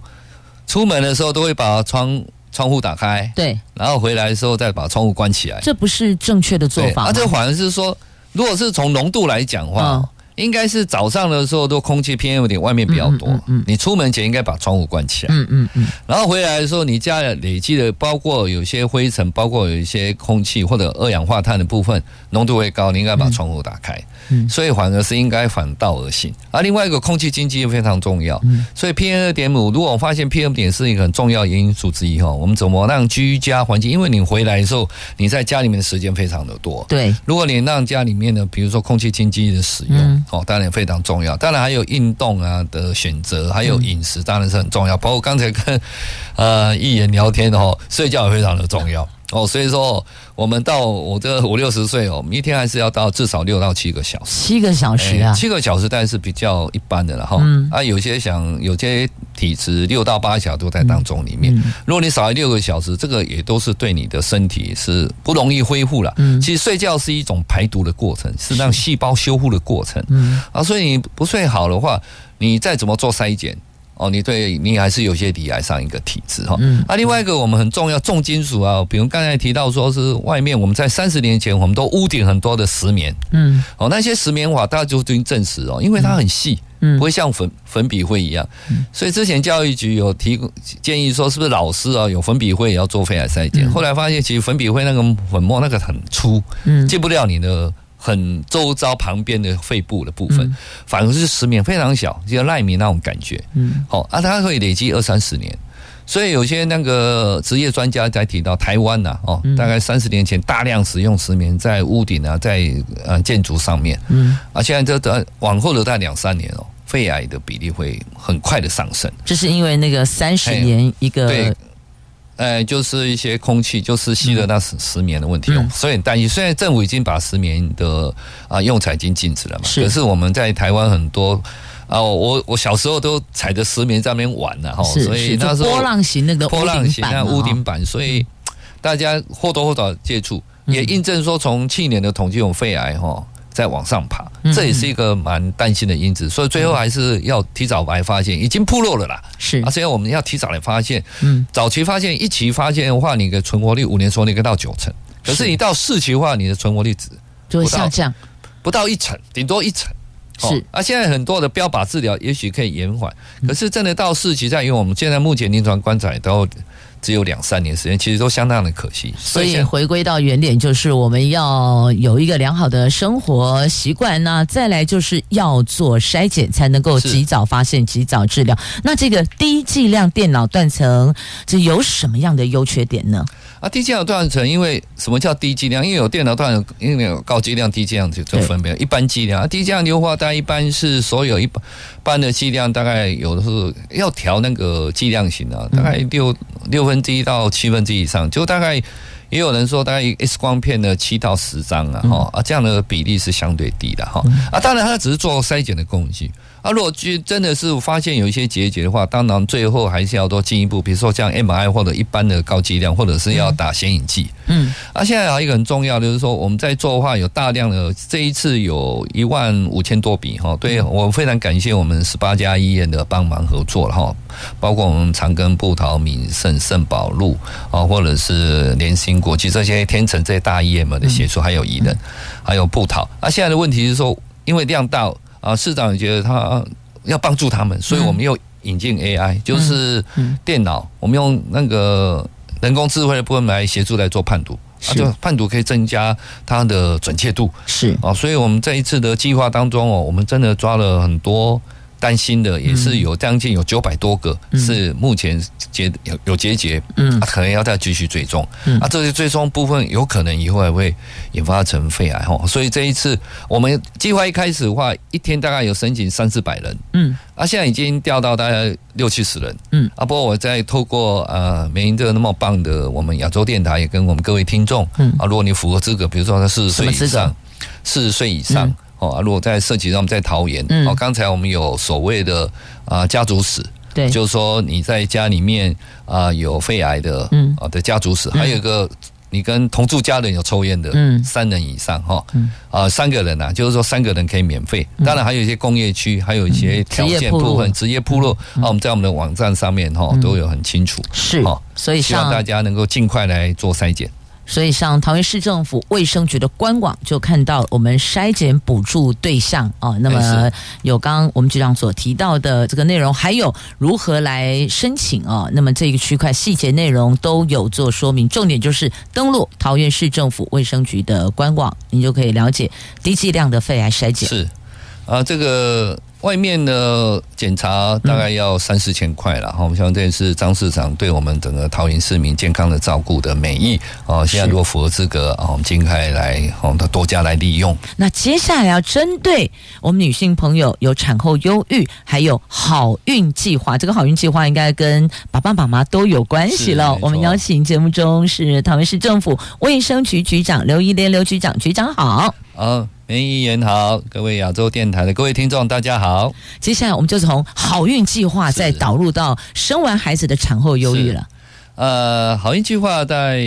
S2: 出门的时候都会把窗窗户打开，对，然后回来的时候再把窗户关起来，
S1: 这不是正确的做法。
S2: 啊，这反而是说，如果是从浓度来讲的话。哦应该是早上的时候都空气 PM 有点外面比较多，嗯，嗯，嗯，你出门前应该把窗户关起来，嗯嗯嗯，然后回来的时候你家累积的包括有些灰尘，包括有一些空气或者二氧化碳的部分浓度会高，你应该把窗户打开，嗯，所以反而是应该反道而行。而另外一个空气清净非常重要，嗯，所以 PM 二点五，如果我发现 PM 点是一个很重要的因素之一哈，我们怎么让居家环境？因为你回来的时候你在家里面的时间非常的多，对，如果你让家里面的比如说空气清净的使用。哦，当然非常重要。当然还有运动啊的选择，还有饮食，当然是很重要。包括刚才跟呃议员聊天的哦，睡觉也非常的重要。哦，所以说我们到我这五六十岁哦，一天还是要到至少六到七个小时。
S1: 七个小时啊，
S2: 七个小时，但是比较一般的了哈。嗯。啊，有些想有些体质六到八小时都在当中里面。如果你少于六个小时，这个也都是对你的身体是不容易恢复了。嗯。其实睡觉是一种排毒的过程，是让细胞修复的过程。嗯。啊，所以你不睡好的话，你再怎么做筛检。哦，你对你还是有些罹癌上一个体质哈。嗯。啊，另外一个我们很重要重金属啊，比如刚才提到说是外面我们在三十年前我们都屋顶很多的石棉。嗯。哦，那些石棉瓦大家就已经证实哦，因为它很细，嗯，不会像粉粉笔灰一样。所以之前教育局有提建议说，是不是老师啊有粉笔灰也要做肺癌筛检？后来发现，其实粉笔灰那个粉末那个很粗，嗯，进不了你的很周遭旁边的肺部的部分，反而是石绵非常小，就像奈米那种感觉，嗯，好啊，它会累积二三十年。所以有些那个职业专家在提到台湾呐，哦，大概三十年前大量使用石棉在屋顶啊，在呃建筑上面，嗯，啊，现在这往后的大概两三年哦，肺癌的比例会很快的上升。
S1: 这是因为那个三十年一个
S2: 对，呃，就是一些空气就是吸的那石石棉的问题，所以很担心。虽然政府已经把石棉的啊用材已经禁止了嘛，可是我们在台湾很多。啊，我我小时候都踩着石棉在那边玩呢，哈，所以那时候
S1: 波浪形那个
S2: 波浪形那屋顶板，所以大家或多或少接触，也印证说，从去年的统计，有肺癌哈在往上爬，这也是一个蛮担心的因子，所以最后还是要提早来发现，已经铺落了啦，
S1: 是。啊，
S2: 所以我们要提早来发现，嗯，早期发现一期发现的话，你的存活率五年说那个到九成，可是你到四期的话，你的存活率值
S1: 就会下降，
S2: 不到一成，顶多一成。是。啊，现在很多的标靶治疗也许可以延缓，可是真的到四期再用，我们现在目前临床观察都只有两三年时间，其实都相当的可惜。
S1: 所以回归到原点，就是我们要有一个良好的生活习惯，那再来就是要做筛检，才能够及早发现、及早治疗。那这个低剂量电脑断层，这有什么样的优缺点呢？
S2: 啊，低剂量断层，因为什么叫低剂量？因为有电脑断层，因为有高剂量、低剂量就就分别。一般剂量啊，低剂量硫化氮一般是所有一般的剂量，大概有的是要调那个剂量型啊，大概六六分之一到七分之一以上，就大概也有人说大概 X 光片呢七到十张啊，哈啊这样的比例是相对低的哈啊，当然它只是做筛检的工具。啊，如果去真的是发现有一些结节的话，当然最后还是要多进一步，比如说像 MRI 或者一般的高剂量，或者是要打显影剂。嗯，啊，现在还有一个很重要的就是说，我们在做的话有大量的，这一次有一万五千多笔哈，对我非常感谢我们十八家医院的帮忙合作了哈，包括我们长庚、布桃、敏盛、圣宝路啊，或者是联兴国际这些天成这些大医院们的协助，还有宜能，还有布桃。啊，现在的问题是说，因为量大。啊，市长也觉得他要帮助他们，所以我们又引进 AI，就是电脑，我们用那个人工智慧的部分来协助来做判读，啊，就判读可以增加它的准确度。是啊，所以我们这一次的计划当中哦，我们真的抓了很多。担心的也是有将近有九百多个是目前结有有结节，嗯，可能要再继续追踪，嗯，啊，这些追踪部分有可能以后还会引发成肺癌哈，所以这一次我们计划一开始的话，一天大概有申请三四百人，嗯，啊，现在已经掉到大概六七十人，嗯，啊，不过我在透过呃美英这个那么棒的我们亚洲电台，也跟我们各位听众，嗯，啊，如果你符合资格，比如说他四十岁以上，四十岁以上。哦，如果在涉及到，我们在桃园，哦，刚才我们有所谓的啊家族史，对，就是说你在家里面啊有肺癌的，嗯，啊的家族史，还有一个你跟同住家人有抽烟的，嗯，三人以上哈，啊三个人呐，就是说三个人可以免费，当然还有一些工业区，还有一些条件部分，职业铺路，啊，我们在我们的网站上面哈都有很清楚，是，哦所以希望大家能够尽快来做筛检。
S1: 所以，像桃园市政府卫生局的官网就看到我们筛检补助对象哦。那么有刚刚我们局长所提到的这个内容，还有如何来申请哦。那么这个区块细节内容都有做说明，重点就是登录桃园市政府卫生局的官网，你就可以了解低剂量的肺癌筛检。
S2: 是啊，这个。外面的检查大概要三四千块了哈，我们相信这是张市长对我们整个桃园市民健康的照顾的美意啊。现在如果符合资格啊，我们尽快来，我们多加来利用。
S1: 那接下来要针对我们女性朋友有产后忧郁，还有好运计划，这个好运计划应该跟爸爸妈妈都有关系了。我们邀请节目中是桃园市政府卫生局局长刘一莲刘局长，局长好。
S2: 好。联谊员好，各位亚洲电台的各位听众，大家好。
S1: 接下来我们就从好运计划再导入到生完孩子的产后忧郁了。
S2: 呃，好运计划在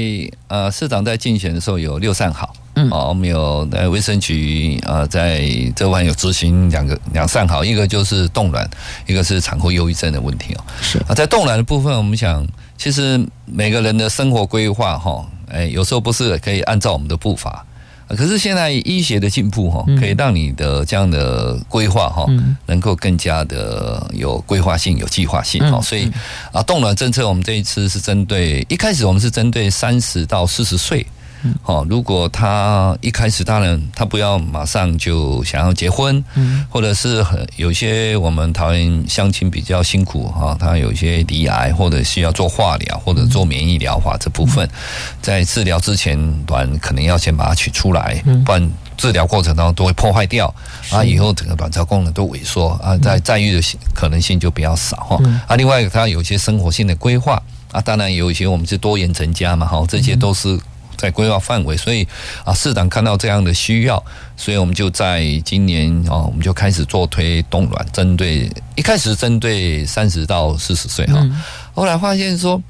S2: 呃市长在竞选的时候有六善好，嗯，哦，我们有在卫生局呃在这块有执行两个两善好，一个就是冻卵，一个是产后忧郁症的问题哦。是啊，在冻卵的部分，我们想其实每个人的生活规划哈，哎，有时候不是可以按照我们的步伐。可是现在医学的进步哈，可以让你的这样的规划哈，能够更加的有规划性、有计划性哈。所以啊，冻卵政策我们这一次是针对一开始我们是针对三十到四十岁。好，如果他一开始当然他不要马上就想要结婚，嗯，或者是很有些我们桃园相亲比较辛苦哈，他有一些罹癌或者需要做化疗或者做免疫疗法这部分，在治疗之前卵可能要先把它取出来，不然治疗过程当中都会破坏掉，啊，以后整个卵巢功能都萎缩啊，在再育的可能性就比较少哈。啊，另外他有一些生活性的规划啊，当然有一些我们是多元成家嘛，哈，这些都是。在规划范围，所以啊，市长看到这样的需要，所以我们就在今年啊，我们就开始做推动卵，针对一开始针对三十到四十岁哈，后来发现说。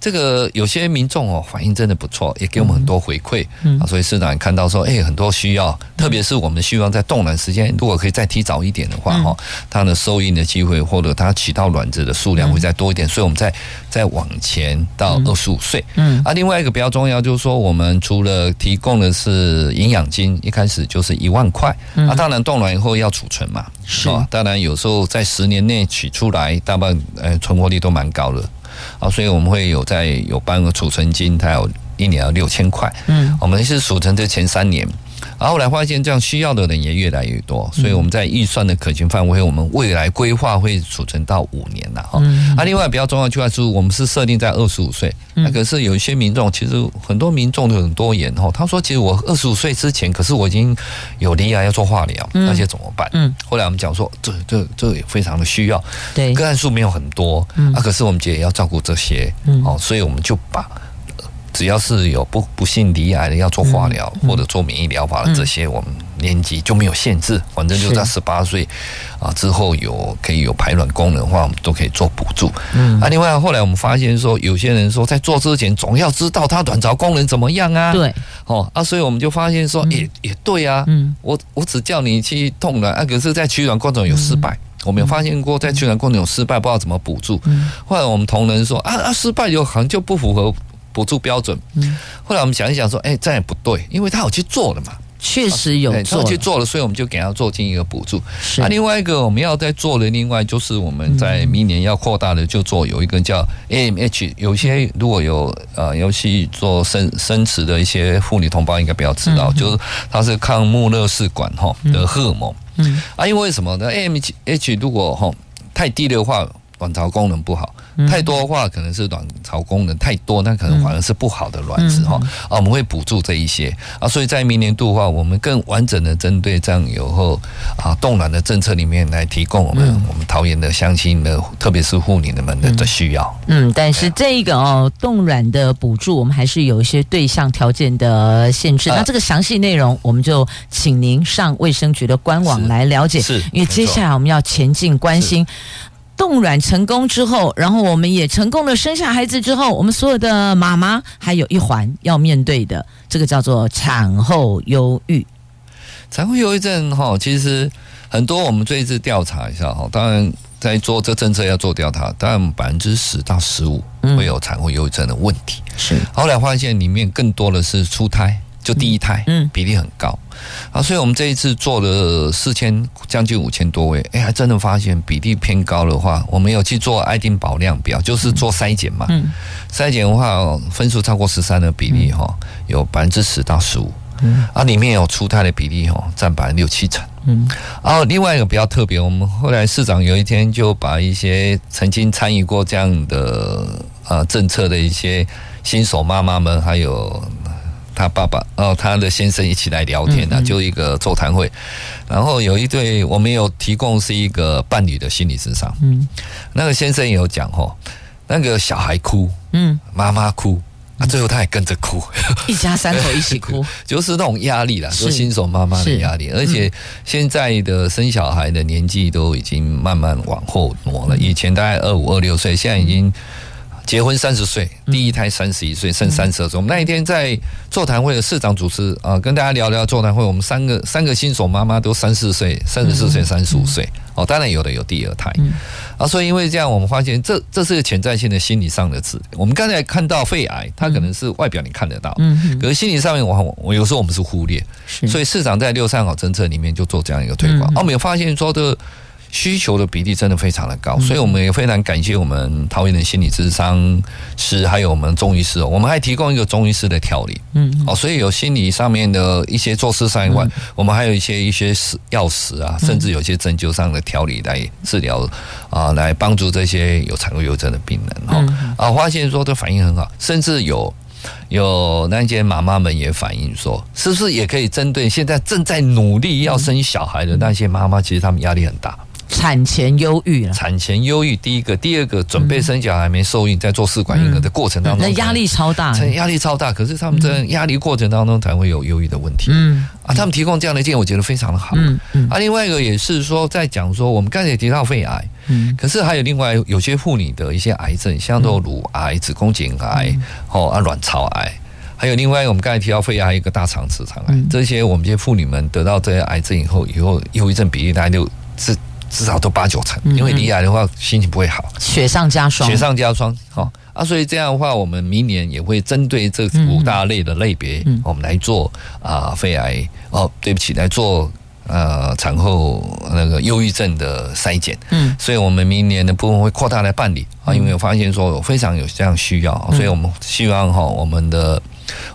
S2: 这个有些民众哦，反应真的不错，也给我们很多回馈，嗯，所以市长也看到说，哎，很多需要，特别是我们希望在冻卵时间，如果可以再提早一点的话，哈，它的受孕的机会或者它取到卵子的数量会再多一点，所以我们再再往前到二十五岁，嗯，啊，另外一个比较重要就是说，我们除了提供的是营养金，一开始就是一万块，啊，当然冻卵以后要储存嘛，是，当然有时候在十年内取出来，大半呃存活率都蛮高的。啊，所以我们会有在有办个储存金，它有一年要六千块。嗯，我们是储存这前三年，然后后来发现这样需要的人也越来越多，所以我们在预算的可行范围，我们未来规划会储存到五年了哈。啊，另外比较重要的就是我们是设定在二十五岁，那可是有一些民众，其实很多民众都很多言哈，他说其实我二十五岁之前，可是我已经有罹癌要做化疗，那些怎么办？嗯，后来我们讲说，这这这也非常的需要，对，个案数没有很多，啊，可是我们也要照顾这些，嗯哦，所以我们就把。只要是有不不幸罹癌的要做化疗或者做免疫疗法的这些，我们年纪就没有限制，反正就在十八岁啊之后有可以有排卵功能的话，我们都可以做补助。嗯，啊，另外后来我们发现说，有些人说在做之前总要知道他卵巢功能怎么样啊？对，哦啊，所以我们就发现说，也也对啊，嗯，我我只叫你去痛卵啊，可是在取卵过程有失败，我们有发现过在取卵过程有失败，不知道怎么补助。后来我们同仁说啊啊，失败有可能就不符合。补助标准，嗯，后来我们想一想说，哎，这样也不对，因为他有去做了嘛，
S1: 确实有做，
S2: 他去做了，所以我们就给他做进一个补助。是，啊，另外一个我们要在做的，另外就是我们在明年要扩大的，就做有一个叫 AMH，有些如果有呃，尤其做生生殖的一些妇女同胞应该比较知道，就是它是抗穆勒氏管哈的荷尔蒙，嗯，啊，因为什么呢？AMH 如果哈太低的话，卵巢功能不好。太多的话，可能是卵巢功能太多，那可能反而是不好的卵子哈。啊，我们会补助这一些啊，所以在明年度的话，我们更完整的针对这样有后啊冻卵的政策里面来提供我们我们桃园的乡亲的，特别是妇女们的的需要。
S1: 嗯，但是这个哦冻卵的补助，我们还是有一些对象条件的限制。那这个详细内容，我们就请您上卫生局的官网来了解。是，因为接下来我们要前进关心。冻卵成功之后，然后我们也成功的生下孩子之后，我们所有的妈妈还有一环要面对的，这个叫做产后忧郁。
S2: 产后忧郁症哈，其实很多我们这一次调查一下哈，当然在做这政策要做调查，当然百分之十到十五会有产后忧郁症的问题。是，后来发现里面更多的是出胎。就第一胎，嗯，比例很高，啊，所以我们这一次做了四千将近五千多位，哎，还真的发现比例偏高的话，我们有去做爱丁堡量表，就是做筛检嘛，嗯，筛检的话分数超过十三的比例哈，有百分之十到十五，嗯，啊，里面有初胎的比例哈，占百分之六七成，嗯，然后另外一个比较特别，我们后来市长有一天就把一些曾经参与过这样的呃政策的一些新手妈妈们还有。他爸爸哦，他的先生一起来聊天呢，就一个座谈会。然后有一对，我们有提供是一个伴侣的心理咨商。嗯，那个先生也有讲哦，那个小孩哭，嗯，妈妈哭，啊，最后他也跟着哭，
S1: 一家三口一起哭，*laughs*
S2: 就是那种压力啦，说新手妈妈的压力。而且现在的生小孩的年纪都已经慢慢往后挪了，以前大概二五二六岁，现在已经。结婚三十岁，第一胎三十一岁，剩三十二岁。我们那一天在座谈会的市长主持啊，跟大家聊聊座谈会。我们三个三个新手妈妈都三四岁、三十四岁、三十五岁。哦，当然有的有第二胎。啊，所以因为这样，我们发现这这是个潜在性的心理上的。我们刚才看到肺癌，它可能是外表你看得到，嗯，可是心理上面，我我有时候我们是忽略。所以市长在六三好政策里面就做这样一个推广。啊，我们有发现说的。需求的比例真的非常的高，所以我们也非常感谢我们桃园的心理咨商师，还有我们中医师哦，我们还提供一个中医师的调理，嗯，哦，所以有心理上面的一些做事上以外，我们还有一些一些食药食啊，甚至有些针灸上的调理来治疗啊，来帮助这些有产后忧郁症的病人哈，啊，发现说这反应很好，甚至有有那些妈妈们也反映说，是不是也可以针对现在正在努力要生小孩的那些妈妈，其实他们压力很大。
S1: 产前忧郁了，
S2: 产前忧郁，第一个，第二个，准备生小孩没受孕，在做试管婴儿的过程当中，
S1: 那压力超大，
S2: 压力超大。可是他们在压力过程当中才会有忧郁的问题。嗯啊，他们提供这样的建议，我觉得非常的好。嗯嗯。啊，另外一个也是说，在讲说，我们刚才也提到肺癌，嗯，可是还有另外有些妇女的一些癌症，像做乳癌、子宫颈癌，哦啊，卵巢癌，还有另外我们刚才提到肺癌，一个大肠直肠癌，这些我们这些妇女们得到这些癌症以后，以后忧郁症比例大概就是。至少都八九成，因为离癌的话心情不会好，
S1: 雪上加霜，
S2: 雪上加霜。好啊，所以这样的话，我们明年也会针对这五大类的类别，我们来做啊肺癌哦，对不起，来做呃产后那个忧郁症的筛检。嗯，所以我们明年的部分会扩大来办理啊，因为我发现说有非常有这样需要，所以我们希望哈我们的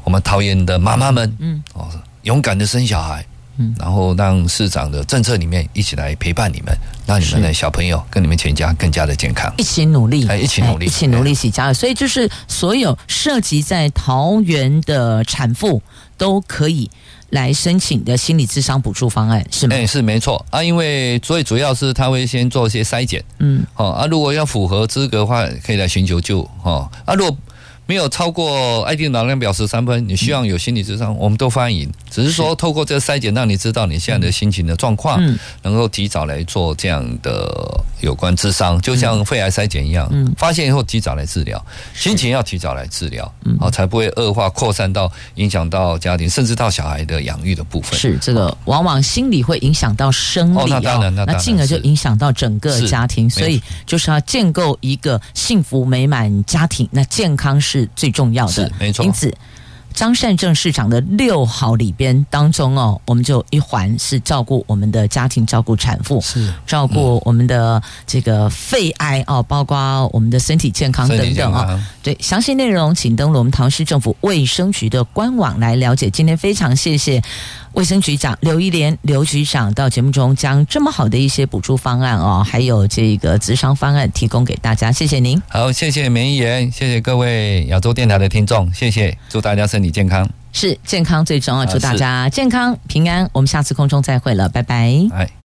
S2: 我们桃园的妈妈们，嗯哦，勇敢的生小孩。嗯，然后让市长的政策里面一起来陪伴你们，让你们的小朋友跟你们全家更加的健康，
S1: 一起努力，
S2: 哎，一起努力，
S1: 一起努力，一起加油。所以就是所有涉及在桃园的产妇都可以来申请的心理智商补助方案，是吗？
S2: 哎，是没错啊，因为最主要是他会先做一些筛检，嗯，好啊，如果要符合资格的话，可以来寻求救，哈啊，如果。没有超过爱定能量表十三分，你希望有心理智商，我们都欢迎。只是说透过这个筛检，让你知道你现在的心情的状况，能够提早来做这样的有关智商，就像肺癌筛检一样，发现以后提早来治疗，心情要提早来治疗，好才不会恶化扩散到影响到家庭，甚至到小孩的养育的部分。
S1: 是这个，往往心理会影响到生理，哦，那当然，那进而就影响到整个家庭，所以就是要建构一个幸福美满家庭，那健康是。是最重要的，
S2: 没错。
S1: 因此，张善政市长的六好里边当中哦，我们就一环是照顾我们的家庭，照顾产妇，是照顾我们的这个肺癌哦，包括我们的身体健康等等啊。对，详细内容请登录我们桃市政府卫生局的官网来了解。今天非常谢谢。卫生局长刘一莲刘局长到节目中将这么好的一些补助方案哦，还有这个咨商方案提供给大家，谢谢您。
S2: 好，谢谢梅议员，谢谢各位亚洲电台的听众，谢谢，祝大家身体健康。
S1: 是健康最重要，祝大家健康平安。我们下次空中再会了，拜拜。